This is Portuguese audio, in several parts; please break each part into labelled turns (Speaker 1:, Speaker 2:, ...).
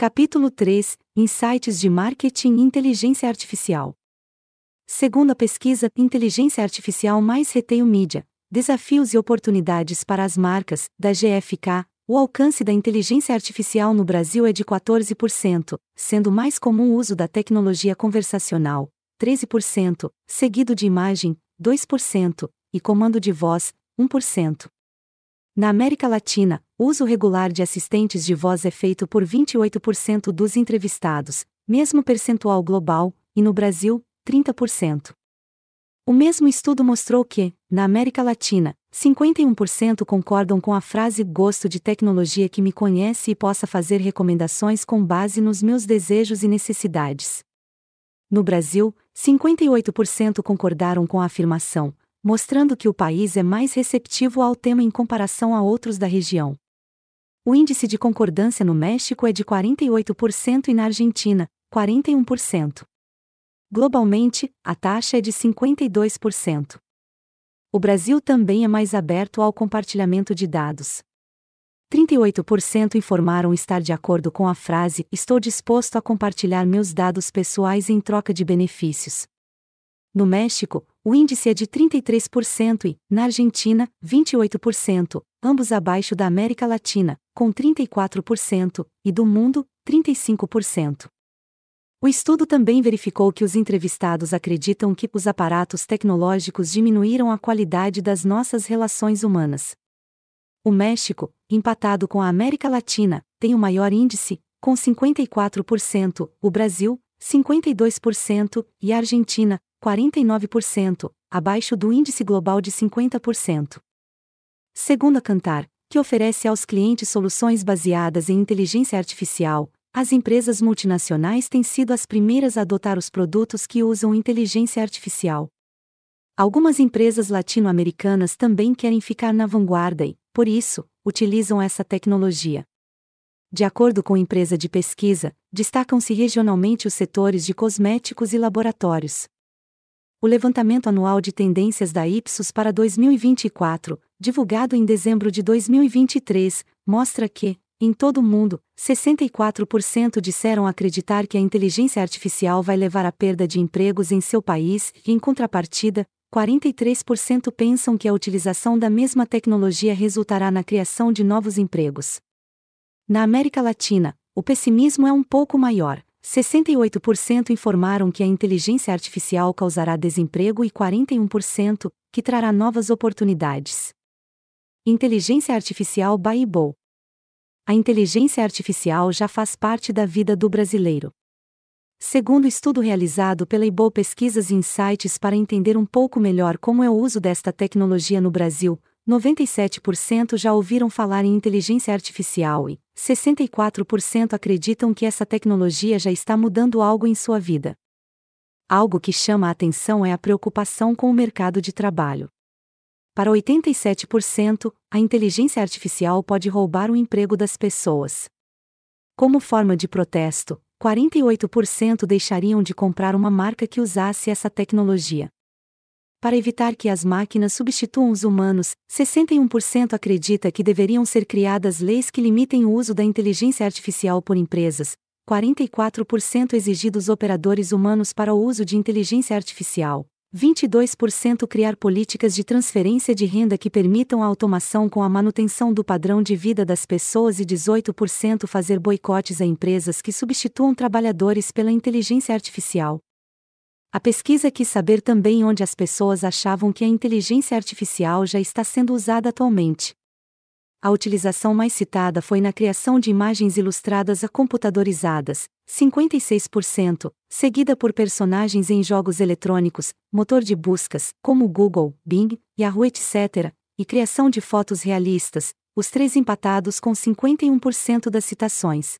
Speaker 1: Capítulo 3 Insights de Marketing e Inteligência Artificial. Segundo a pesquisa Inteligência Artificial mais Retail Media, Desafios e Oportunidades para as Marcas, da GFK, o alcance da inteligência artificial no Brasil é de 14%, sendo mais comum o uso da tecnologia conversacional, 13%, seguido de imagem, 2%, e comando de voz, 1%. Na América Latina, o uso regular de assistentes de voz é feito por 28% dos entrevistados, mesmo percentual global, e no Brasil, 30%. O mesmo estudo mostrou que, na América Latina, 51% concordam com a frase gosto de tecnologia que me conhece e possa fazer recomendações com base nos meus desejos e necessidades. No Brasil, 58% concordaram com a afirmação mostrando que o país é mais receptivo ao tema em comparação a outros da região. O índice de concordância no México é de 48% e na Argentina, 41%. Globalmente, a taxa é de 52%. O Brasil também é mais aberto ao compartilhamento de dados. 38% informaram estar de acordo com a frase Estou disposto a compartilhar meus dados pessoais em troca de benefícios. No México, o índice é de 33% e, na Argentina, 28%, ambos abaixo da América Latina, com 34%, e do mundo, 35%. O estudo também verificou que os entrevistados acreditam que os aparatos tecnológicos diminuíram a qualidade das nossas relações humanas. O México, empatado com a América Latina, tem o maior índice, com 54%, o Brasil, 52%, e a Argentina, 49%, abaixo do índice global de 50%. Segundo a Cantar, que oferece aos clientes soluções baseadas em inteligência artificial, as empresas multinacionais têm sido as primeiras a adotar os produtos que usam inteligência artificial. Algumas empresas latino-americanas também querem ficar na vanguarda e, por isso, utilizam essa tecnologia. De acordo com empresa de pesquisa, destacam-se regionalmente os setores de cosméticos e laboratórios. O levantamento anual de tendências da Ipsos para 2024, divulgado em dezembro de 2023, mostra que, em todo o mundo, 64% disseram acreditar que a inteligência artificial vai levar à perda de empregos em seu país, e, em contrapartida, 43% pensam que a utilização da mesma tecnologia resultará na criação de novos empregos. Na América Latina, o pessimismo é um pouco maior. 68% informaram que a inteligência artificial causará desemprego e 41% que trará novas oportunidades. Inteligência Artificial Baibo. A inteligência artificial já faz parte da vida do brasileiro. Segundo estudo realizado pela IBO Pesquisas e Insights para entender um pouco melhor como é o uso desta tecnologia no Brasil, 97% já ouviram falar em inteligência artificial e 64% acreditam que essa tecnologia já está mudando algo em sua vida. Algo que chama a atenção é a preocupação com o mercado de trabalho. Para 87%, a inteligência artificial pode roubar o emprego das pessoas. Como forma de protesto, 48% deixariam de comprar uma marca que usasse essa tecnologia. Para evitar que as máquinas substituam os humanos, 61% acredita que deveriam ser criadas leis que limitem o uso da inteligência artificial por empresas, 44% exigir dos operadores humanos para o uso de inteligência artificial, 22% criar políticas de transferência de renda que permitam a automação com a manutenção do padrão de vida das pessoas e 18% fazer boicotes a empresas que substituam trabalhadores pela inteligência artificial. A pesquisa quis saber também onde as pessoas achavam que a inteligência artificial já está sendo usada atualmente. A utilização mais citada foi na criação de imagens ilustradas a computadorizadas, 56%, seguida por personagens em jogos eletrônicos, motor de buscas, como Google, Bing, Yahoo, etc., e criação de fotos realistas, os três empatados com 51% das citações.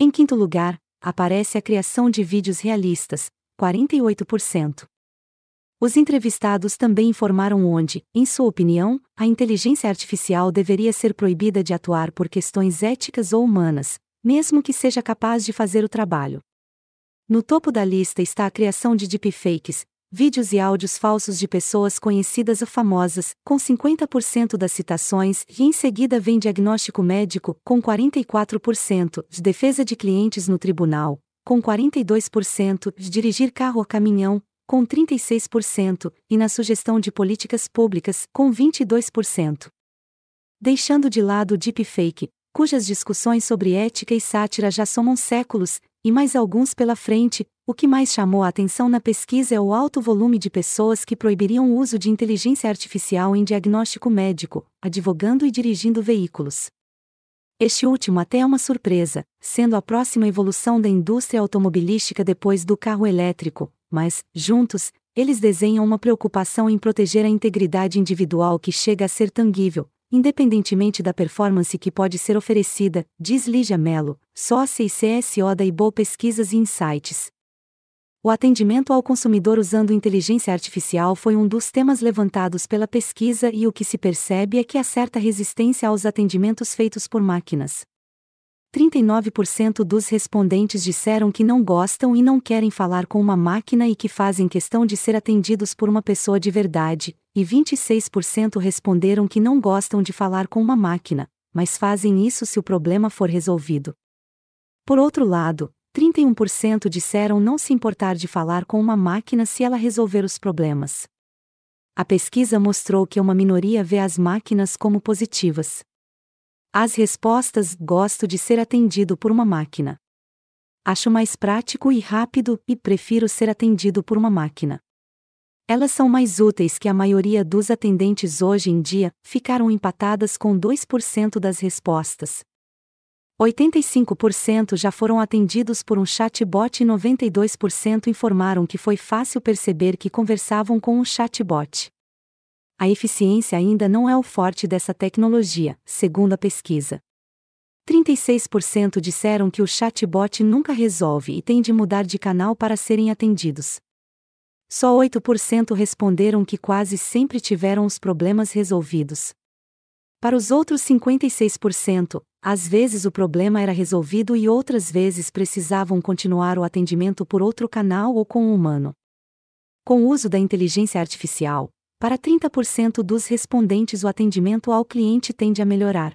Speaker 1: Em quinto lugar, aparece a criação de vídeos realistas, 48%. Os entrevistados também informaram onde, em sua opinião, a inteligência artificial deveria ser proibida de atuar por questões éticas ou humanas, mesmo que seja capaz de fazer o trabalho. No topo da lista está a criação de deepfakes, vídeos e áudios falsos de pessoas conhecidas ou famosas, com 50% das citações, e em seguida vem diagnóstico médico, com 44%, de defesa de clientes no tribunal, com 42%, de dirigir carro ou caminhão, com 36%, e na sugestão de políticas públicas, com 22%. Deixando de lado o deepfake, cujas discussões sobre ética e sátira já somam séculos, e mais alguns pela frente, o que mais chamou a atenção na pesquisa é o alto volume de pessoas que proibiriam o uso de inteligência artificial em diagnóstico médico, advogando e dirigindo veículos. Este último até é uma surpresa, sendo a próxima evolução da indústria automobilística depois do carro elétrico, mas, juntos, eles desenham uma preocupação em proteger a integridade individual que chega a ser tangível, independentemente da performance que pode ser oferecida, diz Lígia Mello, sócia e CSO da IBO Pesquisas e Insights. O atendimento ao consumidor usando inteligência artificial foi um dos temas levantados pela pesquisa e o que se percebe é que há certa resistência aos atendimentos feitos por máquinas. 39% dos respondentes disseram que não gostam e não querem falar com uma máquina e que fazem questão de ser atendidos por uma pessoa de verdade, e 26% responderam que não gostam de falar com uma máquina, mas fazem isso se o problema for resolvido. Por outro lado, 31% disseram não se importar de falar com uma máquina se ela resolver os problemas. A pesquisa mostrou que uma minoria vê as máquinas como positivas. As respostas: gosto de ser atendido por uma máquina. Acho mais prático e rápido e prefiro ser atendido por uma máquina. Elas são mais úteis que a maioria dos atendentes hoje em dia, ficaram empatadas com 2% das respostas. 85% já foram atendidos por um chatbot e 92% informaram que foi fácil perceber que conversavam com um chatbot a eficiência ainda não é o forte dessa tecnologia, segundo a pesquisa. 36% disseram que o chatbot nunca resolve e tem de mudar de canal para serem atendidos. Só 8% responderam que quase sempre tiveram os problemas resolvidos. Para os outros 56%, às vezes o problema era resolvido e outras vezes precisavam continuar o atendimento por outro canal ou com um humano. Com o uso da inteligência artificial, para 30% dos respondentes, o atendimento ao cliente tende a melhorar.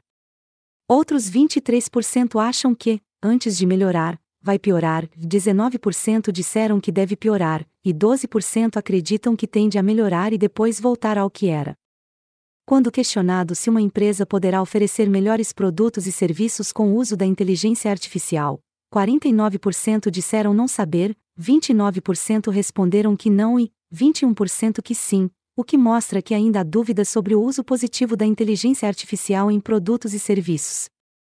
Speaker 1: Outros 23% acham que, antes de melhorar, vai piorar, 19% disseram que deve piorar, e 12% acreditam que tende a melhorar e depois voltar ao que era. Quando questionado se uma empresa poderá oferecer melhores produtos e serviços com o uso da inteligência artificial, 49% disseram não saber, 29% responderam que não e 21% que sim, o que mostra que ainda há dúvidas sobre o uso positivo da inteligência artificial em produtos e serviços.